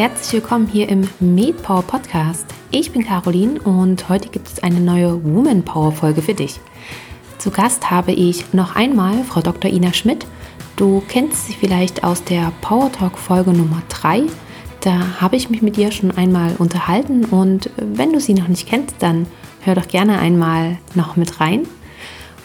herzlich willkommen hier im MedPower Podcast. Ich bin Caroline und heute gibt es eine neue Woman Power Folge für dich. Zu Gast habe ich noch einmal Frau Dr. Ina Schmidt. Du kennst sie vielleicht aus der Power Talk Folge Nummer 3. Da habe ich mich mit ihr schon einmal unterhalten und wenn du sie noch nicht kennst, dann hör doch gerne einmal noch mit rein.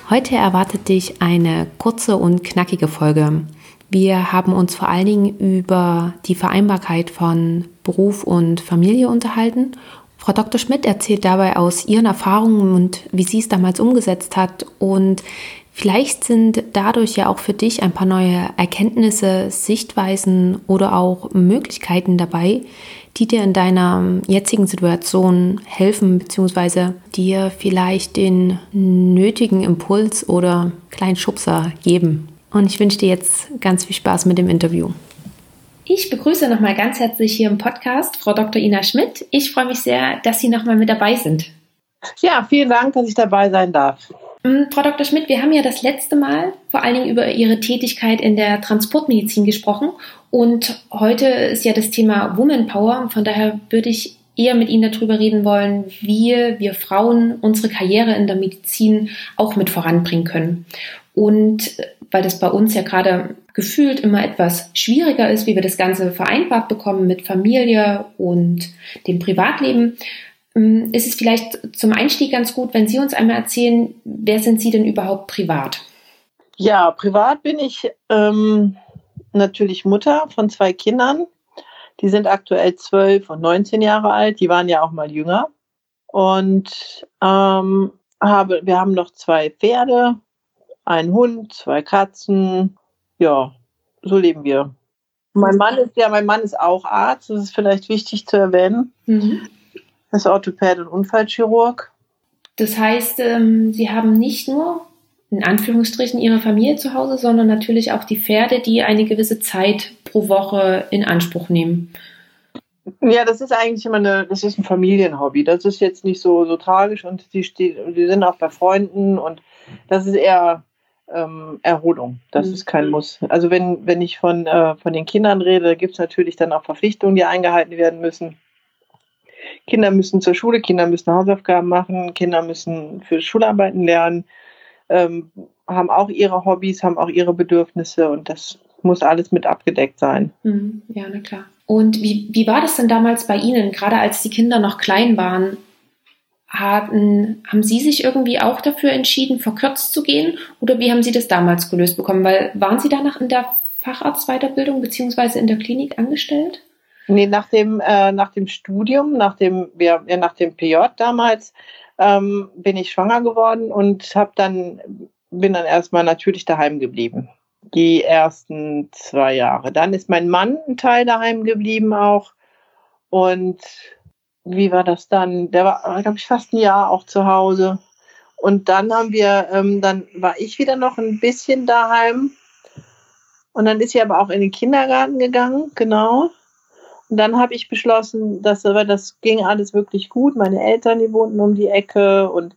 Heute erwartet dich eine kurze und knackige Folge. Wir haben uns vor allen Dingen über die Vereinbarkeit von Beruf und Familie unterhalten. Frau Dr. Schmidt erzählt dabei aus ihren Erfahrungen und wie sie es damals umgesetzt hat. Und vielleicht sind dadurch ja auch für dich ein paar neue Erkenntnisse, Sichtweisen oder auch Möglichkeiten dabei, die dir in deiner jetzigen Situation helfen, beziehungsweise dir vielleicht den nötigen Impuls oder kleinen Schubser geben. Und ich wünsche dir jetzt ganz viel Spaß mit dem Interview. Ich begrüße nochmal ganz herzlich hier im Podcast Frau Dr. Ina Schmidt. Ich freue mich sehr, dass Sie nochmal mit dabei sind. Ja, vielen Dank, dass ich dabei sein darf. Mm, Frau Dr. Schmidt, wir haben ja das letzte Mal vor allen Dingen über Ihre Tätigkeit in der Transportmedizin gesprochen und heute ist ja das Thema Woman Power. Von daher würde ich eher mit Ihnen darüber reden wollen, wie wir Frauen unsere Karriere in der Medizin auch mit voranbringen können. Und weil das bei uns ja gerade gefühlt immer etwas schwieriger ist, wie wir das Ganze vereinbart bekommen mit Familie und dem Privatleben, ähm, ist es vielleicht zum Einstieg ganz gut, wenn Sie uns einmal erzählen, wer sind Sie denn überhaupt privat? Ja, privat bin ich ähm, natürlich Mutter von zwei Kindern. Die sind aktuell zwölf und 19 Jahre alt. Die waren ja auch mal jünger. Und ähm, habe, wir haben noch zwei Pferde, ein Hund, zwei Katzen. Ja, so leben wir. Mein Mann ist ja, mein Mann ist auch Arzt, das ist vielleicht wichtig zu erwähnen. Mhm. Er ist Orthopäd und Unfallchirurg. Das heißt, ähm, Sie haben nicht nur in Anführungsstrichen Ihre Familie zu Hause, sondern natürlich auch die Pferde, die eine gewisse Zeit pro Woche in Anspruch nehmen. Ja, das ist eigentlich immer eine, das ist ein Familienhobby. Das ist jetzt nicht so, so tragisch und die, die sind auch bei Freunden und das ist eher ähm, Erholung. Das mhm. ist kein Muss. Also wenn, wenn ich von, äh, von den Kindern rede, gibt es natürlich dann auch Verpflichtungen, die eingehalten werden müssen. Kinder müssen zur Schule, Kinder müssen Hausaufgaben machen, Kinder müssen für Schularbeiten lernen, ähm, haben auch ihre Hobbys, haben auch ihre Bedürfnisse und das muss alles mit abgedeckt sein. Mhm. Ja, na klar. Und wie, wie war das denn damals bei Ihnen, gerade als die Kinder noch klein waren? Hatten, haben Sie sich irgendwie auch dafür entschieden, verkürzt zu gehen? Oder wie haben Sie das damals gelöst bekommen? Weil waren Sie danach in der Facharztweiterbildung beziehungsweise in der Klinik angestellt? Nee, nach dem, äh, nach dem Studium, nach dem, ja, nach dem PJ damals, ähm, bin ich schwanger geworden und habe dann, bin dann erstmal natürlich daheim geblieben. Die ersten zwei Jahre. Dann ist mein Mann ein Teil daheim geblieben auch. Und wie war das dann? Der war, glaube ich, fast ein Jahr auch zu Hause. Und dann haben wir, ähm, dann war ich wieder noch ein bisschen daheim. Und dann ist sie aber auch in den Kindergarten gegangen, genau. Und dann habe ich beschlossen, dass aber das ging alles wirklich gut. Meine Eltern, die wohnten um die Ecke und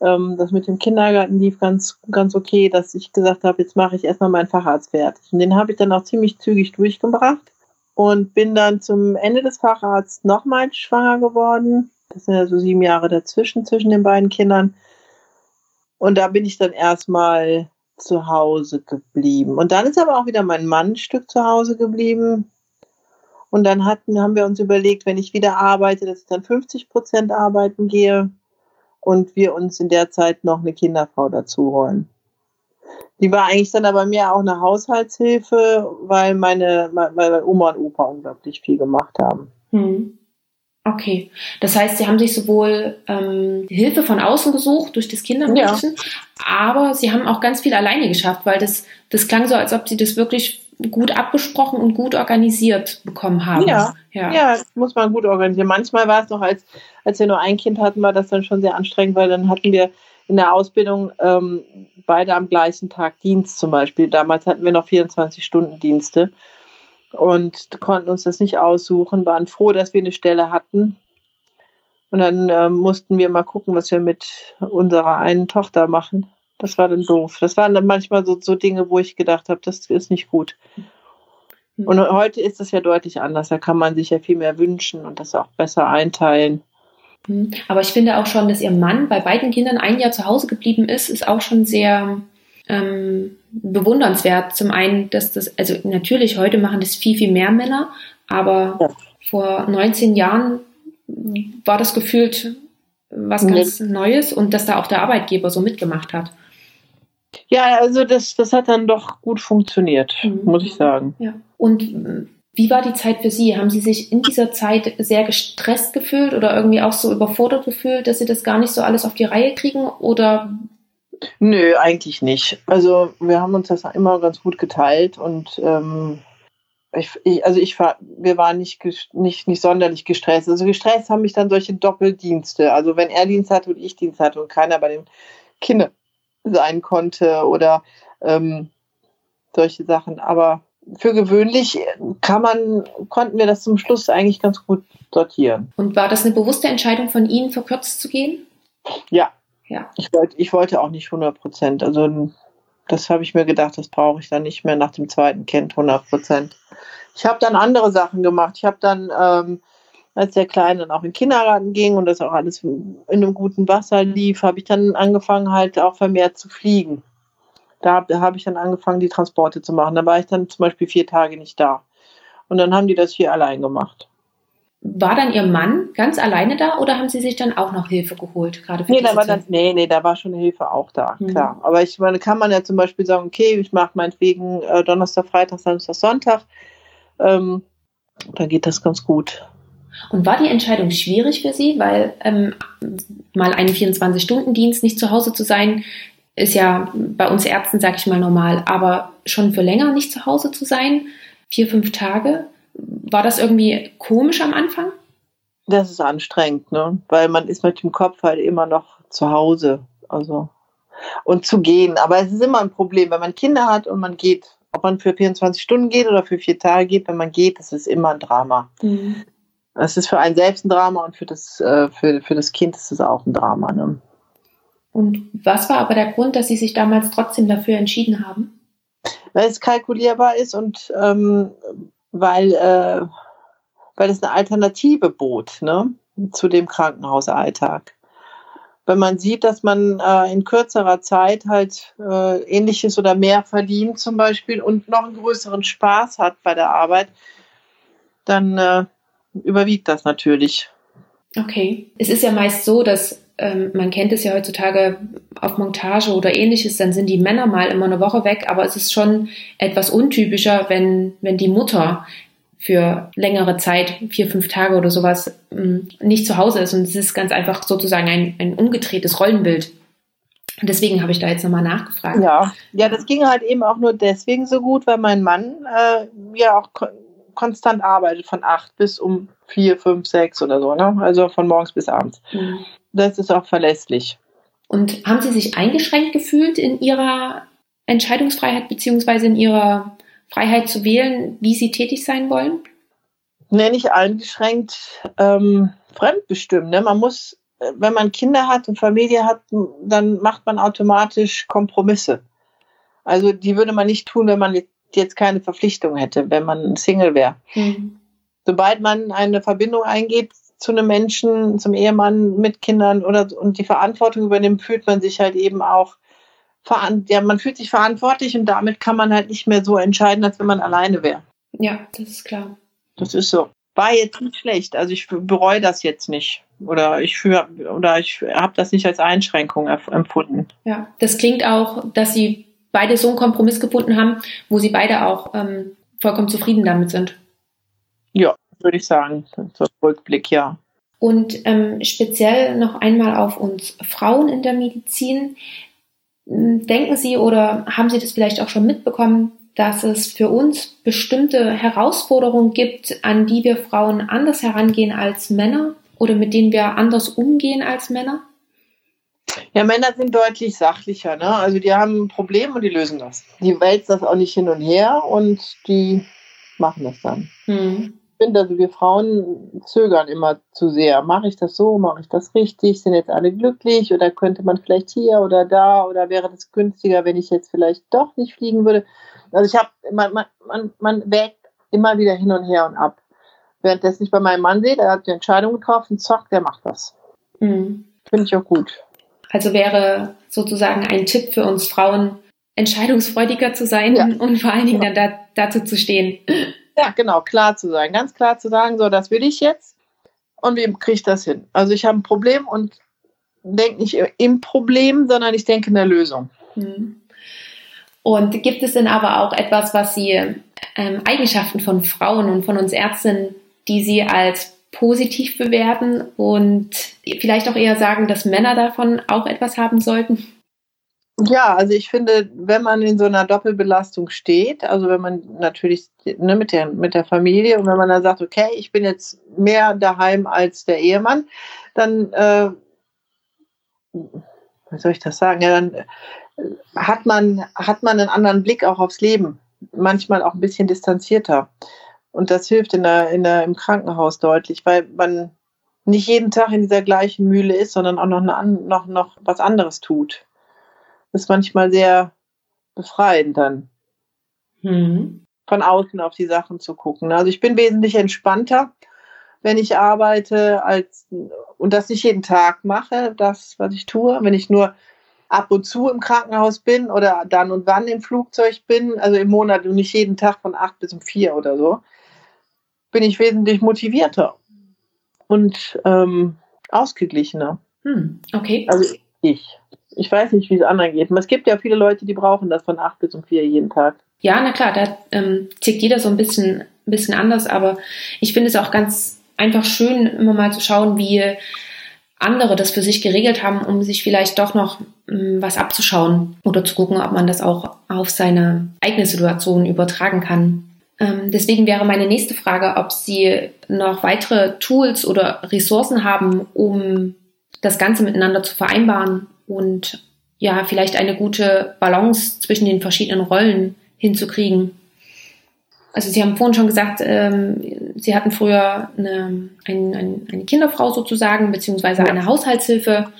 ähm, das mit dem Kindergarten lief ganz, ganz okay, dass ich gesagt habe, jetzt mache ich erstmal meinen Facharzt fertig. Und den habe ich dann auch ziemlich zügig durchgebracht und bin dann zum Ende des Facharztes nochmal schwanger geworden. Das sind ja so sieben Jahre dazwischen, zwischen den beiden Kindern. Und da bin ich dann erstmal zu Hause geblieben. Und dann ist aber auch wieder mein Mann ein Stück zu Hause geblieben. Und dann hatten, haben wir uns überlegt, wenn ich wieder arbeite, dass ich dann 50 Prozent arbeiten gehe und wir uns in der Zeit noch eine Kinderfrau dazu holen. Die war eigentlich dann aber mir auch eine Haushaltshilfe, weil meine, meine Oma und Opa unglaublich viel gemacht haben. Hm. Okay, das heißt, Sie haben sich sowohl ähm, Hilfe von außen gesucht durch das Kindermädchen, ja. aber Sie haben auch ganz viel alleine geschafft, weil das, das klang so, als ob Sie das wirklich gut abgesprochen und gut organisiert bekommen haben. Ja, ja, ja muss man gut organisieren. Manchmal war es noch, als, als wir nur ein Kind hatten, war das dann schon sehr anstrengend, weil dann hatten wir in der Ausbildung ähm, beide am gleichen Tag Dienst zum Beispiel. Damals hatten wir noch 24-Stunden-Dienste und konnten uns das nicht aussuchen, waren froh, dass wir eine Stelle hatten. Und dann äh, mussten wir mal gucken, was wir mit unserer einen Tochter machen. Das war dann doof. Das waren dann manchmal so, so Dinge, wo ich gedacht habe, das ist nicht gut. Mhm. Und heute ist es ja deutlich anders. Da kann man sich ja viel mehr wünschen und das auch besser einteilen. Mhm. Aber ich finde auch schon, dass ihr Mann bei beiden Kindern ein Jahr zu Hause geblieben ist, ist auch schon sehr ähm, bewundernswert. Zum einen, dass das, also natürlich, heute machen das viel, viel mehr Männer, aber ja. vor 19 Jahren war das gefühlt was ganz nee. Neues und dass da auch der Arbeitgeber so mitgemacht hat. Ja, also das, das hat dann doch gut funktioniert, mhm. muss ich sagen. Ja. Und wie war die Zeit für Sie? Haben Sie sich in dieser Zeit sehr gestresst gefühlt oder irgendwie auch so überfordert gefühlt, dass Sie das gar nicht so alles auf die Reihe kriegen? Oder Nö, eigentlich nicht. Also wir haben uns das immer ganz gut geteilt und ähm, ich, ich, also ich war, wir waren nicht, nicht, nicht sonderlich gestresst. Also gestresst haben mich dann solche Doppeldienste. Also wenn er Dienst hatte und ich Dienst hatte und keiner bei den Kindern sein konnte oder ähm, solche Sachen. Aber für gewöhnlich kann man, konnten wir das zum Schluss eigentlich ganz gut sortieren. Und war das eine bewusste Entscheidung von Ihnen, verkürzt zu gehen? Ja. ja. Ich, wollte, ich wollte auch nicht 100 Prozent. Also das habe ich mir gedacht, das brauche ich dann nicht mehr nach dem zweiten Kind 100 Prozent. Ich habe dann andere Sachen gemacht. Ich habe dann, ähm, als der Kleine dann auch in den Kindergarten ging und das auch alles in einem guten Wasser lief, habe ich dann angefangen, halt auch vermehrt zu fliegen. Da, da habe ich dann angefangen, die Transporte zu machen. Da war ich dann zum Beispiel vier Tage nicht da. Und dann haben die das hier allein gemacht. War dann Ihr Mann ganz alleine da oder haben Sie sich dann auch noch Hilfe geholt? Gerade für nee, da war dann, nee, nee, da war schon Hilfe auch da, mhm. klar. Aber ich meine, kann man ja zum Beispiel sagen, okay, ich mache meinetwegen äh, Donnerstag, Freitag, Samstag, Sonntag. Ähm, da geht das ganz gut. Und war die Entscheidung schwierig für Sie? Weil ähm, mal einen 24-Stunden-Dienst nicht zu Hause zu sein, ist ja bei uns Ärzten, sag ich mal, normal. Aber schon für länger nicht zu Hause zu sein, vier, fünf Tage, war das irgendwie komisch am Anfang? Das ist anstrengend, ne? Weil man ist mit dem Kopf halt immer noch zu Hause. Also und zu gehen. Aber es ist immer ein Problem, wenn man Kinder hat und man geht. Ob man für 24 Stunden geht oder für vier Tage geht, wenn man geht, das ist immer ein Drama. Mhm. Es ist für einen selbst ein Drama und für das, äh, für, für das Kind ist es auch ein Drama. Ne? Und was war aber der Grund, dass Sie sich damals trotzdem dafür entschieden haben? Weil es kalkulierbar ist und ähm, weil, äh, weil es eine Alternative bot ne, zu dem Krankenhausalltag. Wenn man sieht, dass man äh, in kürzerer Zeit halt äh, ähnliches oder mehr verdient zum Beispiel und noch einen größeren Spaß hat bei der Arbeit, dann äh, überwiegt das natürlich. Okay. Es ist ja meist so, dass ähm, man kennt es ja heutzutage auf Montage oder ähnliches, dann sind die Männer mal immer eine Woche weg, aber es ist schon etwas untypischer, wenn, wenn die Mutter für längere Zeit, vier, fünf Tage oder sowas, ähm, nicht zu Hause ist. Und es ist ganz einfach sozusagen ein, ein umgedrehtes Rollenbild. Und deswegen habe ich da jetzt nochmal nachgefragt. Ja, ja, das ging halt eben auch nur deswegen so gut, weil mein Mann äh, ja auch ko konstant arbeitet von acht bis um vier, fünf, sechs oder so, ne? Also von morgens bis abends. Mhm das ist auch verlässlich. Und haben Sie sich eingeschränkt gefühlt in Ihrer Entscheidungsfreiheit beziehungsweise in Ihrer Freiheit zu wählen, wie Sie tätig sein wollen? Nee, nicht eingeschränkt, ähm, fremdbestimmt. Ne? Man muss, wenn man Kinder hat und Familie hat, dann macht man automatisch Kompromisse. Also die würde man nicht tun, wenn man jetzt keine Verpflichtung hätte, wenn man Single wäre. Mhm. Sobald man eine Verbindung eingeht, zu einem Menschen, zum Ehemann mit Kindern oder und die Verantwortung übernimmt, fühlt man sich halt eben auch ja, man fühlt sich verantwortlich und damit kann man halt nicht mehr so entscheiden, als wenn man alleine wäre. Ja, das ist klar. Das ist so. War jetzt nicht schlecht. Also ich bereue das jetzt nicht. Oder ich für, oder ich habe das nicht als Einschränkung empfunden. Ja, das klingt auch, dass Sie beide so einen Kompromiss gefunden haben, wo Sie beide auch ähm, vollkommen zufrieden damit sind. Ja, würde ich sagen. So Rückblick, ja. Und ähm, speziell noch einmal auf uns Frauen in der Medizin. Hm, denken Sie oder haben Sie das vielleicht auch schon mitbekommen, dass es für uns bestimmte Herausforderungen gibt, an die wir Frauen anders herangehen als Männer oder mit denen wir anders umgehen als Männer? Ja, Männer sind deutlich sachlicher. Ne? Also die haben ein Problem und die lösen das. Die wälzen das auch nicht hin und her und die machen das dann. Hm finde, also wir Frauen zögern immer zu sehr. Mache ich das so? Mache ich das richtig? Sind jetzt alle glücklich? Oder könnte man vielleicht hier oder da? Oder wäre das günstiger, wenn ich jetzt vielleicht doch nicht fliegen würde? Also ich habe, man, man, man, man wägt immer wieder hin und her und ab. Währenddessen ich bei meinem Mann sehe, der hat die Entscheidung getroffen, zack, der macht das. Mhm. Finde ich auch gut. Also wäre sozusagen ein Tipp für uns Frauen, entscheidungsfreudiger zu sein ja. und vor allen Dingen ja. dann da, dazu zu stehen. Ja, genau, klar zu sein. Ganz klar zu sagen, so, das will ich jetzt und wie kriege ich das hin? Also ich habe ein Problem und denke nicht im Problem, sondern ich denke in der Lösung. Mhm. Und gibt es denn aber auch etwas, was Sie ähm, Eigenschaften von Frauen und von uns Ärztinnen, die Sie als positiv bewerten und vielleicht auch eher sagen, dass Männer davon auch etwas haben sollten? Ja, also ich finde, wenn man in so einer Doppelbelastung steht, also wenn man natürlich ne, mit, der, mit der Familie und wenn man dann sagt, okay, ich bin jetzt mehr daheim als der Ehemann, dann, äh, wie soll ich das sagen, ja, dann äh, hat man, hat man einen anderen Blick auch aufs Leben, manchmal auch ein bisschen distanzierter. Und das hilft in der, in der, im Krankenhaus deutlich, weil man nicht jeden Tag in dieser gleichen Mühle ist, sondern auch noch, eine, noch, noch was anderes tut. Ist manchmal sehr befreiend dann. Mhm. Von außen auf die Sachen zu gucken. Also ich bin wesentlich entspannter, wenn ich arbeite, als und das nicht jeden Tag mache, das, was ich tue. Wenn ich nur ab und zu im Krankenhaus bin oder dann und wann im Flugzeug bin, also im Monat und nicht jeden Tag von acht bis um vier oder so, bin ich wesentlich motivierter und ähm, ausgeglichener. Hm, okay. Also ich. Ich weiß nicht, wie es anderen geht. Es gibt ja viele Leute, die brauchen das von acht bis um vier jeden Tag. Ja, na klar, da ähm, tickt jeder so ein bisschen, bisschen anders, aber ich finde es auch ganz einfach schön, immer mal zu schauen, wie andere das für sich geregelt haben, um sich vielleicht doch noch ähm, was abzuschauen oder zu gucken, ob man das auch auf seine eigene Situation übertragen kann. Ähm, deswegen wäre meine nächste Frage, ob Sie noch weitere Tools oder Ressourcen haben, um das Ganze miteinander zu vereinbaren und ja, vielleicht eine gute Balance zwischen den verschiedenen Rollen hinzukriegen. Also Sie haben vorhin schon gesagt, ähm, Sie hatten früher eine, eine, eine Kinderfrau sozusagen, beziehungsweise eine Haushaltshilfe.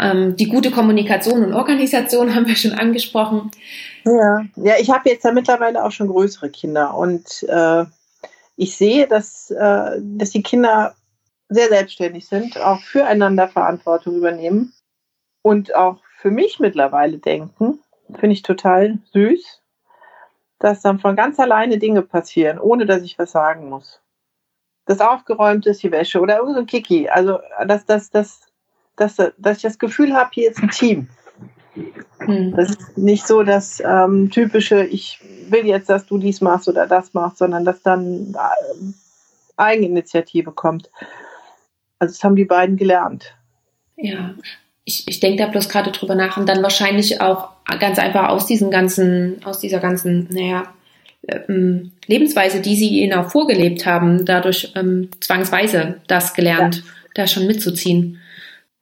Ähm, die gute Kommunikation und Organisation haben wir schon angesprochen. Ja, ja ich habe jetzt ja mittlerweile auch schon größere Kinder und äh, ich sehe, dass, äh, dass die Kinder sehr selbstständig sind, auch füreinander Verantwortung übernehmen und auch für mich mittlerweile denken. Finde ich total süß, dass dann von ganz alleine Dinge passieren, ohne dass ich was sagen muss. Das aufgeräumt ist, die Wäsche oder irgendein Kiki. Also, dass, dass, dass, dass, dass ich das Gefühl habe, hier ist ein Team. Hm. Das ist nicht so das ähm, typische, ich will jetzt, dass du dies machst oder das machst, sondern dass dann äh, Eigeninitiative kommt. Also das haben die beiden gelernt. Ja, ich, ich denke da bloß gerade drüber nach und dann wahrscheinlich auch ganz einfach aus diesen ganzen, aus dieser ganzen, naja, ähm, Lebensweise, die sie ihnen auch vorgelebt haben, dadurch ähm, zwangsweise das gelernt, ja. da schon mitzuziehen.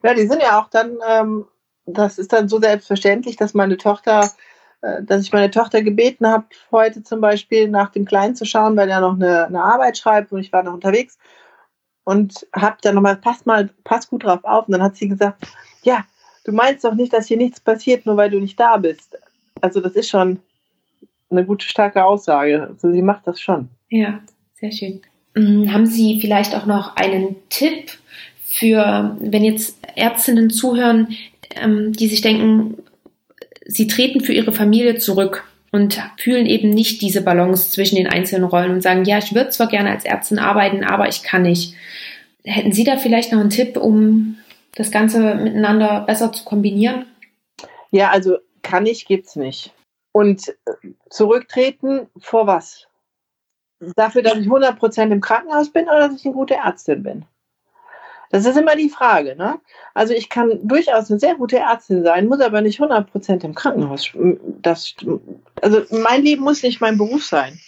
Ja, die sind ja auch dann, ähm, das ist dann so selbstverständlich, dass meine Tochter, äh, dass ich meine Tochter gebeten habe, heute zum Beispiel nach dem Kleinen zu schauen, weil er noch eine, eine Arbeit schreibt und ich war noch unterwegs und habe dann nochmal, pass mal, pass gut drauf auf. Und dann hat sie gesagt, ja, du meinst doch nicht, dass hier nichts passiert, nur weil du nicht da bist. Also das ist schon eine gute, starke Aussage. Also sie macht das schon. Ja, sehr schön. Mm, haben Sie vielleicht auch noch einen Tipp für, wenn jetzt Ärztinnen zuhören, ähm, die sich denken, sie treten für ihre Familie zurück und fühlen eben nicht diese Balance zwischen den einzelnen Rollen und sagen, ja, ich würde zwar gerne als Ärztin arbeiten, aber ich kann nicht. Hätten Sie da vielleicht noch einen Tipp, um das Ganze miteinander besser zu kombinieren? Ja, also kann ich, gibt's nicht. Und zurücktreten vor was? Dafür, dass ich 100% im Krankenhaus bin oder dass ich eine gute Ärztin bin? Das ist immer die Frage. Ne? Also ich kann durchaus eine sehr gute Ärztin sein, muss aber nicht 100% im Krankenhaus. Das, also mein Leben muss nicht mein Beruf sein.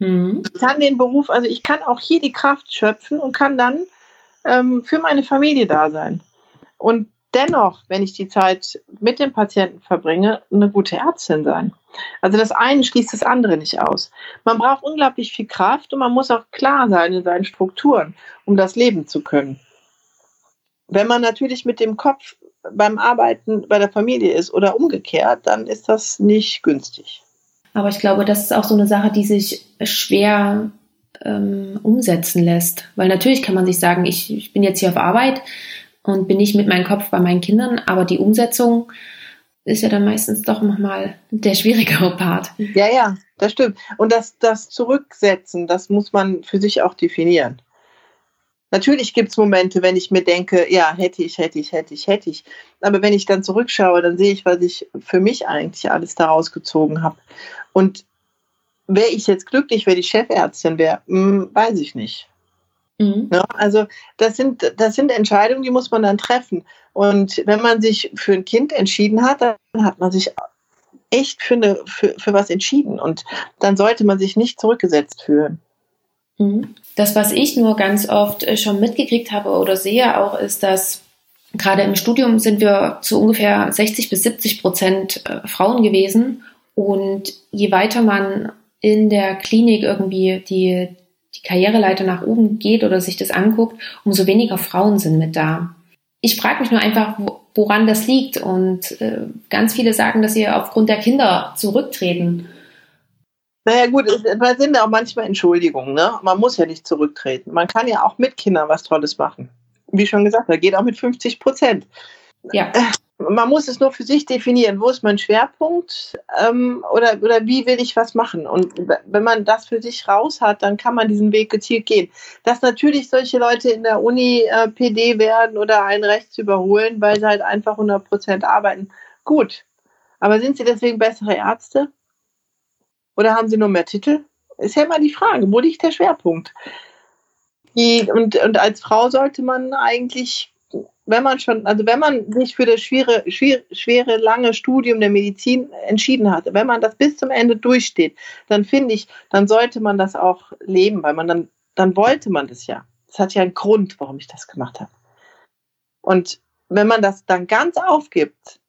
Mhm. Ich kann den Beruf, also ich kann auch hier die Kraft schöpfen und kann dann ähm, für meine Familie da sein. Und dennoch, wenn ich die Zeit mit dem Patienten verbringe, eine gute Ärztin sein. Also das eine schließt das andere nicht aus. Man braucht unglaublich viel Kraft und man muss auch klar sein in seinen Strukturen, um das leben zu können. Wenn man natürlich mit dem Kopf beim Arbeiten bei der Familie ist oder umgekehrt, dann ist das nicht günstig. Aber ich glaube, das ist auch so eine Sache, die sich schwer ähm, umsetzen lässt. Weil natürlich kann man sich sagen, ich, ich bin jetzt hier auf Arbeit und bin nicht mit meinem Kopf bei meinen Kindern, aber die Umsetzung ist ja dann meistens doch nochmal der schwierigere Part. Ja, ja, das stimmt. Und das, das Zurücksetzen, das muss man für sich auch definieren. Natürlich gibt es Momente, wenn ich mir denke, ja, hätte ich, hätte ich, hätte ich, hätte ich. Aber wenn ich dann zurückschaue, dann sehe ich, was ich für mich eigentlich alles daraus gezogen habe. Und wäre ich jetzt glücklich, wenn ich Chefärztin wäre, hm, weiß ich nicht. Mhm. Ja, also das sind, das sind Entscheidungen, die muss man dann treffen. Und wenn man sich für ein Kind entschieden hat, dann hat man sich echt für, eine, für, für was entschieden. Und dann sollte man sich nicht zurückgesetzt fühlen. Mhm. Das, was ich nur ganz oft äh, schon mitgekriegt habe oder sehe auch, ist, dass gerade im Studium sind wir zu ungefähr 60 bis 70 Prozent äh, Frauen gewesen. Und je weiter man in der Klinik irgendwie die, die Karriereleiter nach oben geht oder sich das anguckt, umso weniger Frauen sind mit da. Ich frage mich nur einfach, woran das liegt. Und äh, ganz viele sagen, dass sie aufgrund der Kinder zurücktreten. Naja gut, es sind auch manchmal Entschuldigungen. Ne? Man muss ja nicht zurücktreten. Man kann ja auch mit Kindern was Tolles machen. Wie schon gesagt, da geht auch mit 50 Prozent. Ja. Man muss es nur für sich definieren, wo ist mein Schwerpunkt ähm, oder, oder wie will ich was machen. Und wenn man das für sich raus hat, dann kann man diesen Weg gezielt gehen. Dass natürlich solche Leute in der Uni äh, PD werden oder einen rechts überholen, weil sie halt einfach 100 Prozent arbeiten, gut. Aber sind sie deswegen bessere Ärzte? Oder haben sie nur mehr Titel? Ist ja immer die Frage, wo liegt der Schwerpunkt? Die, und, und als Frau sollte man eigentlich wenn man schon, also wenn man sich für das schwere, schwere, schwere, lange Studium der Medizin entschieden hat, wenn man das bis zum Ende durchsteht, dann finde ich, dann sollte man das auch leben, weil man dann, dann wollte man das ja. Das hat ja einen Grund, warum ich das gemacht habe. Und wenn man das dann ganz aufgibt,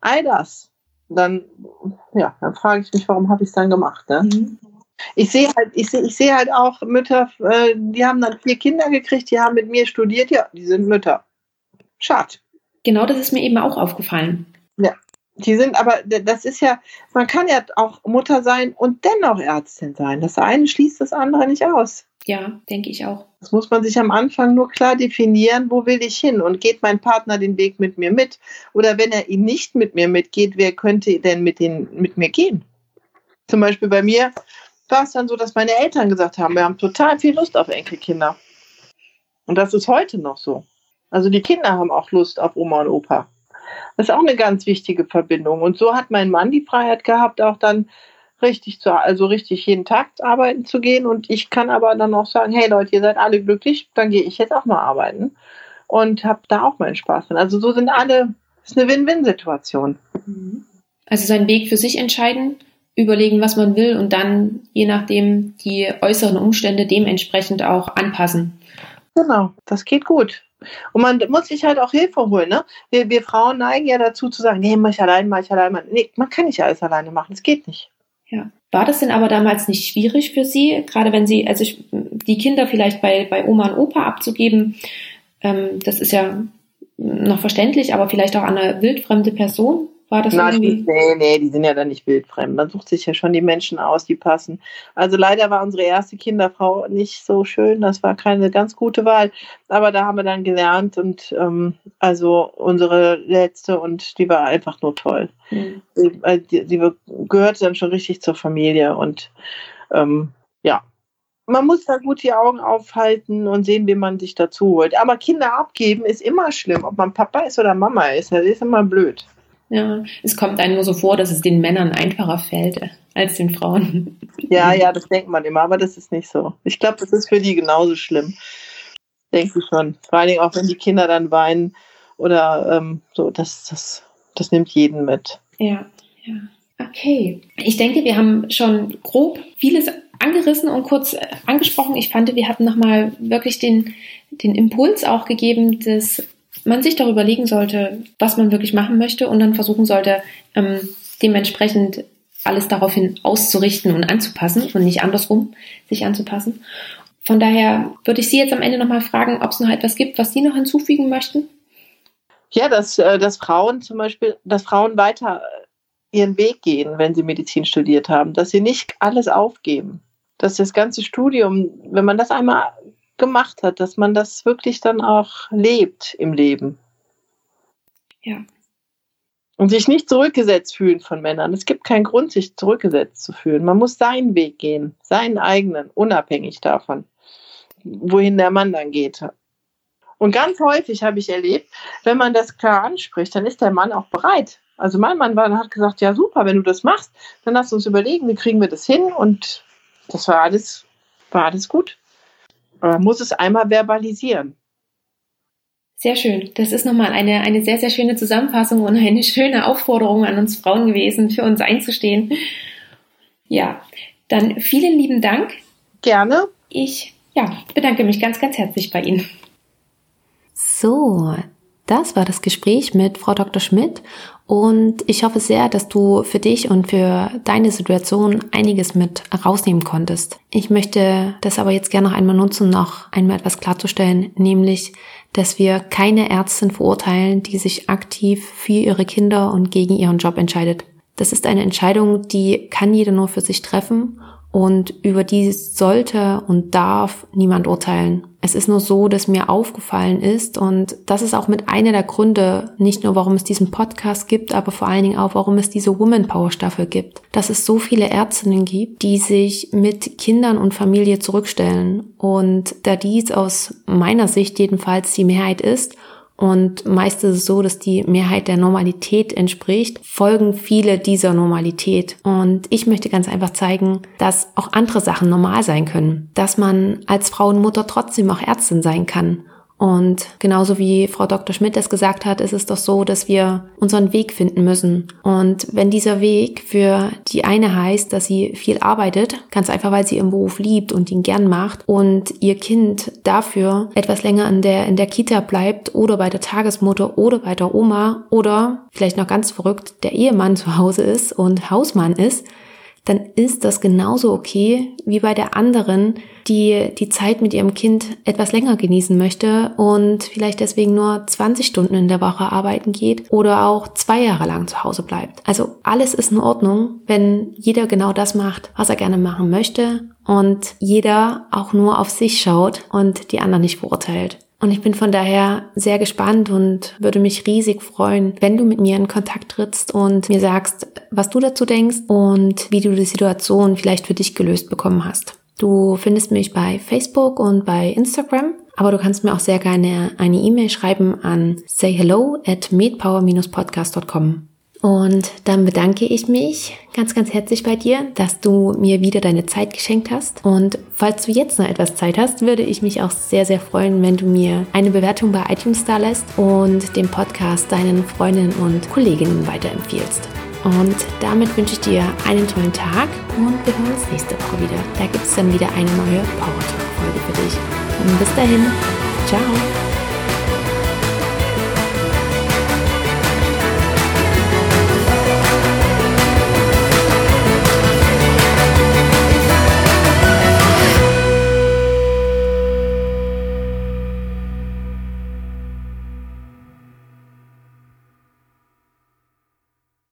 all das, dann, ja, dann frage ich mich, warum habe ich es dann gemacht? Ne? Mhm. Ich sehe halt, ich sehe, ich sehe halt auch Mütter, äh, die haben dann vier Kinder gekriegt, die haben mit mir studiert, ja, die sind Mütter. Schade. Genau, das ist mir eben auch aufgefallen. Ja. Die sind aber, das ist ja, man kann ja auch Mutter sein und dennoch Ärztin sein. Das eine schließt das andere nicht aus. Ja, denke ich auch. Das muss man sich am Anfang nur klar definieren, wo will ich hin und geht mein Partner den Weg mit mir mit? Oder wenn er ihn nicht mit mir mitgeht, wer könnte denn mit, den, mit mir gehen? Zum Beispiel bei mir war es dann so, dass meine Eltern gesagt haben, wir haben total viel Lust auf Enkelkinder. Und das ist heute noch so. Also die Kinder haben auch Lust auf Oma und Opa. Das ist auch eine ganz wichtige Verbindung. Und so hat mein Mann die Freiheit gehabt, auch dann richtig zu, also richtig jeden Tag arbeiten zu gehen. Und ich kann aber dann auch sagen, hey Leute, ihr seid alle glücklich, dann gehe ich jetzt auch mal arbeiten und habe da auch meinen Spaß drin. Also so sind alle, das ist eine Win-Win-Situation. Also seinen Weg für sich entscheiden, überlegen, was man will und dann je nachdem die äußeren Umstände dementsprechend auch anpassen. Genau, das geht gut. Und man muss sich halt auch Hilfe holen. Ne? Wir, wir Frauen neigen ja dazu zu sagen, nee, mach ich allein, mach ich allein. Nee, man kann nicht alles alleine machen, es geht nicht. Ja. War das denn aber damals nicht schwierig für Sie, gerade wenn Sie, also ich, die Kinder vielleicht bei, bei Oma und Opa abzugeben, ähm, das ist ja noch verständlich, aber vielleicht auch an eine wildfremde Person? War das Nein, irgendwie? Nee, nee, die sind ja dann nicht wildfremd. Man sucht sich ja schon die Menschen aus, die passen. Also leider war unsere erste Kinderfrau nicht so schön. Das war keine ganz gute Wahl. Aber da haben wir dann gelernt und ähm, also unsere letzte und die war einfach nur toll. Mhm. Sie, äh, die, die, gehörte dann schon richtig zur Familie und ähm, ja, man muss da gut die Augen aufhalten und sehen, wie man sich dazu holt. Aber Kinder abgeben ist immer schlimm, ob man Papa ist oder Mama ist. Das ist immer blöd. Ja, es kommt einem nur so vor, dass es den Männern einfacher fällt als den Frauen. Ja, ja, das denkt man immer, aber das ist nicht so. Ich glaube, das ist für die genauso schlimm. Denke ich schon. Vor allen Dingen auch, wenn die Kinder dann weinen oder ähm, so, das, das, das nimmt jeden mit. Ja, ja. Okay. Ich denke, wir haben schon grob vieles angerissen und kurz äh, angesprochen. Ich fand, wir hatten nochmal wirklich den, den Impuls auch gegeben, dass man sich darüber legen sollte, was man wirklich machen möchte und dann versuchen sollte, ähm, dementsprechend alles daraufhin auszurichten und anzupassen und nicht andersrum sich anzupassen. Von daher würde ich Sie jetzt am Ende nochmal fragen, ob es noch etwas gibt, was Sie noch hinzufügen möchten. Ja, dass, äh, dass Frauen zum Beispiel, dass Frauen weiter ihren Weg gehen, wenn sie Medizin studiert haben, dass sie nicht alles aufgeben, dass das ganze Studium, wenn man das einmal gemacht hat, dass man das wirklich dann auch lebt im Leben. Ja. Und sich nicht zurückgesetzt fühlen von Männern. Es gibt keinen Grund, sich zurückgesetzt zu fühlen. Man muss seinen Weg gehen, seinen eigenen, unabhängig davon, wohin der Mann dann geht. Und ganz häufig habe ich erlebt, wenn man das klar anspricht, dann ist der Mann auch bereit. Also mein Mann war, hat gesagt, ja super, wenn du das machst, dann lass uns überlegen, wie kriegen wir das hin. Und das war alles, war alles gut. Man muss es einmal verbalisieren. Sehr schön. Das ist nochmal eine, eine sehr, sehr schöne Zusammenfassung und eine schöne Aufforderung an uns Frauen gewesen, für uns einzustehen. Ja, dann vielen lieben Dank. Gerne. Ich ja, bedanke mich ganz, ganz herzlich bei Ihnen. So, das war das Gespräch mit Frau Dr. Schmidt und ich hoffe sehr, dass du für dich und für deine Situation einiges mit rausnehmen konntest. Ich möchte das aber jetzt gerne noch einmal nutzen, noch einmal etwas klarzustellen, nämlich, dass wir keine Ärztin verurteilen, die sich aktiv für ihre Kinder und gegen ihren Job entscheidet. Das ist eine Entscheidung, die kann jeder nur für sich treffen und über die sollte und darf niemand urteilen. Es ist nur so, dass mir aufgefallen ist und das ist auch mit einer der Gründe, nicht nur warum es diesen Podcast gibt, aber vor allen Dingen auch, warum es diese Woman Power Staffel gibt, dass es so viele Ärztinnen gibt, die sich mit Kindern und Familie zurückstellen und da dies aus meiner Sicht jedenfalls die Mehrheit ist und meist ist es so, dass die Mehrheit der Normalität entspricht, folgen viele dieser Normalität. Und ich möchte ganz einfach zeigen, dass auch andere Sachen normal sein können. Dass man als Frau und Mutter trotzdem auch Ärztin sein kann und genauso wie Frau Dr. Schmidt es gesagt hat, ist es doch so, dass wir unseren Weg finden müssen. Und wenn dieser Weg für die eine heißt, dass sie viel arbeitet, ganz einfach, weil sie ihren Beruf liebt und ihn gern macht und ihr Kind dafür etwas länger in der, in der Kita bleibt oder bei der Tagesmutter oder bei der Oma oder vielleicht noch ganz verrückt, der Ehemann zu Hause ist und Hausmann ist, dann ist das genauso okay wie bei der anderen, die die Zeit mit ihrem Kind etwas länger genießen möchte und vielleicht deswegen nur 20 Stunden in der Woche arbeiten geht oder auch zwei Jahre lang zu Hause bleibt. Also alles ist in Ordnung, wenn jeder genau das macht, was er gerne machen möchte und jeder auch nur auf sich schaut und die anderen nicht verurteilt. Und ich bin von daher sehr gespannt und würde mich riesig freuen, wenn du mit mir in Kontakt trittst und mir sagst, was du dazu denkst und wie du die Situation vielleicht für dich gelöst bekommen hast. Du findest mich bei Facebook und bei Instagram, aber du kannst mir auch sehr gerne eine E-Mail schreiben an sayhello at medpower-podcast.com. Und dann bedanke ich mich ganz, ganz herzlich bei dir, dass du mir wieder deine Zeit geschenkt hast. Und falls du jetzt noch etwas Zeit hast, würde ich mich auch sehr, sehr freuen, wenn du mir eine Bewertung bei iTunes da lässt und den Podcast deinen Freundinnen und Kolleginnen weiterempfiehlst. Und damit wünsche ich dir einen tollen Tag und wir hören uns nächste Woche wieder. Da gibt es dann wieder eine neue Power Talk Folge für dich. Und bis dahin, ciao!